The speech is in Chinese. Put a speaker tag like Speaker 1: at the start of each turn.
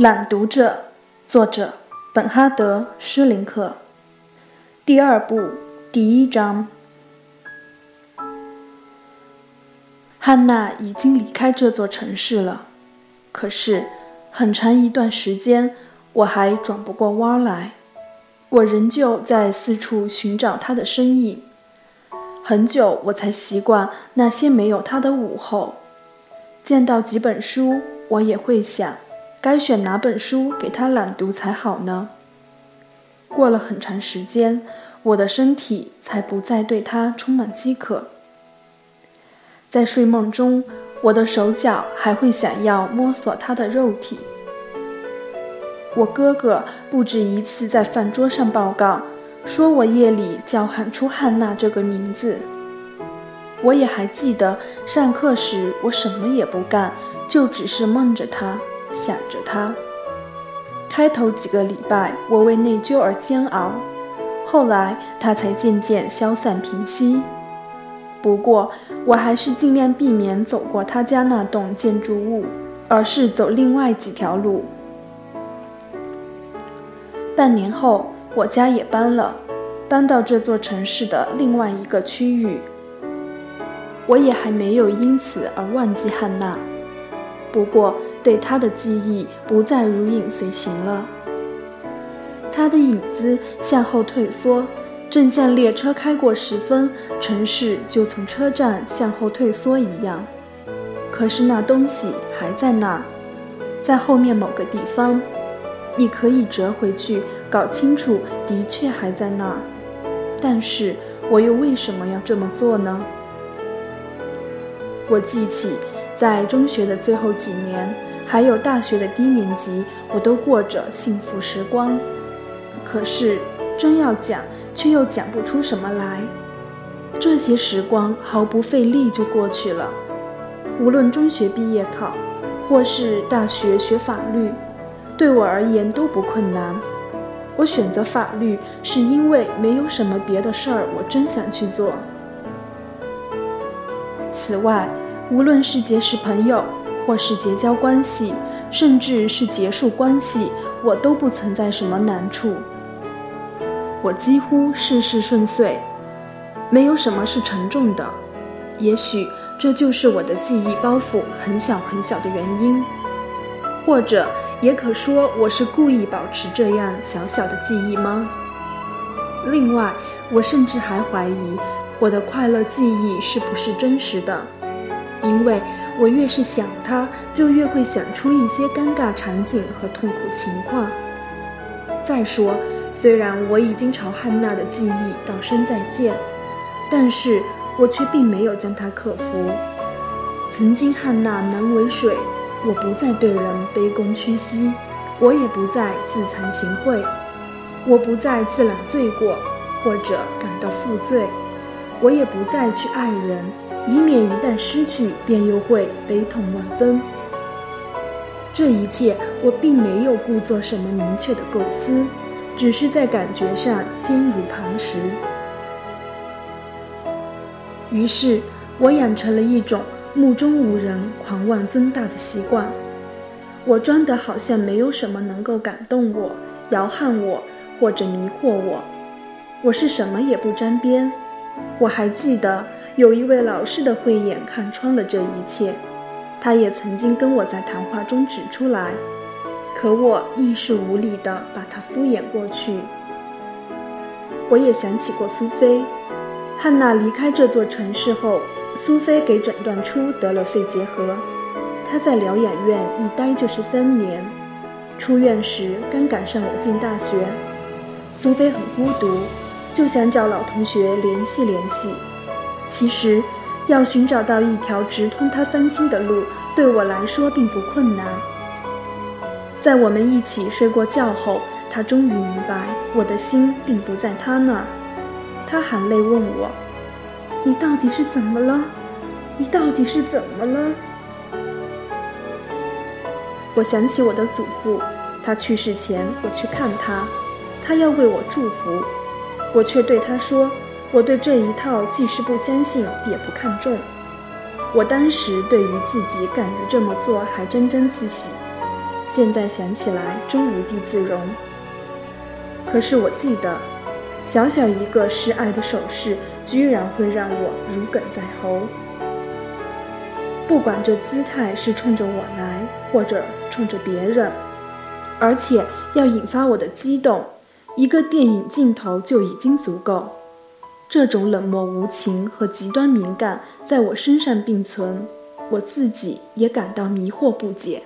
Speaker 1: 朗读者，作者本哈德·施林克。第二部第一章。汉娜已经离开这座城市了，可是很长一段时间我还转不过弯来，我仍旧在四处寻找她的身影。很久我才习惯那些没有她的午后，见到几本书，我也会想。该选哪本书给他朗读才好呢？过了很长时间，我的身体才不再对他充满饥渴。在睡梦中，我的手脚还会想要摸索他的肉体。我哥哥不止一次在饭桌上报告，说我夜里叫喊出汉娜这个名字。我也还记得上课时，我什么也不干，就只是梦着她。想着他，开头几个礼拜我为内疚而煎熬，后来他才渐渐消散平息。不过我还是尽量避免走过他家那栋建筑物，而是走另外几条路。半年后，我家也搬了，搬到这座城市的另外一个区域。我也还没有因此而忘记汉娜，不过。对他的记忆不再如影随形了，他的影子向后退缩，正像列车开过十分，城市就从车站向后退缩一样。可是那东西还在那儿，在后面某个地方，你可以折回去搞清楚，的确还在那儿。但是我又为什么要这么做呢？我记起，在中学的最后几年。还有大学的低年级，我都过着幸福时光。可是真要讲，却又讲不出什么来。这些时光毫不费力就过去了。无论中学毕业考，或是大学学法律，对我而言都不困难。我选择法律，是因为没有什么别的事儿我真想去做。此外，无论是结识朋友，或是结交关系，甚至是结束关系，我都不存在什么难处。我几乎事事顺遂，没有什么是沉重的。也许这就是我的记忆包袱很小很小的原因，或者也可说我是故意保持这样小小的记忆吗？另外，我甚至还怀疑我的快乐记忆是不是真实的，因为。我越是想他，就越会想出一些尴尬场景和痛苦情况。再说，虽然我已经朝汉娜的记忆道声再见，但是我却并没有将它克服。曾经汉娜难为水，我不再对人卑躬屈膝，我也不再自惭形秽，我不再自揽罪过或者感到负罪，我也不再去爱人。以免一旦失去，便又会悲痛万分。这一切我并没有故作什么明确的构思，只是在感觉上坚如磐石。于是，我养成了一种目中无人、狂妄尊大的习惯。我装得好像没有什么能够感动我、摇撼我或者迷惑我。我是什么也不沾边。我还记得。有一位老师的慧眼看穿了这一切，他也曾经跟我在谈话中指出来，可我亦是无力的把他敷衍过去。我也想起过苏菲，汉娜离开这座城市后，苏菲给诊断出得了肺结核，她在疗养院一待就是三年，出院时刚赶上我进大学，苏菲很孤独，就想找老同学联系联系。其实，要寻找到一条直通他翻新的路，对我来说并不困难。在我们一起睡过觉后，他终于明白我的心并不在他那儿。他含泪问我：“你到底是怎么了？你到底是怎么了？”我想起我的祖父，他去世前我去看他，他要为我祝福，我却对他说。我对这一套既是不相信，也不看重。我当时对于自己敢于这么做还沾沾自喜，现在想起来真无地自容。可是我记得，小小一个示爱的手势，居然会让我如鲠在喉。不管这姿态是冲着我来，或者冲着别人，而且要引发我的激动，一个电影镜头就已经足够。这种冷漠无情和极端敏感在我身上并存，我自己也感到迷惑不解。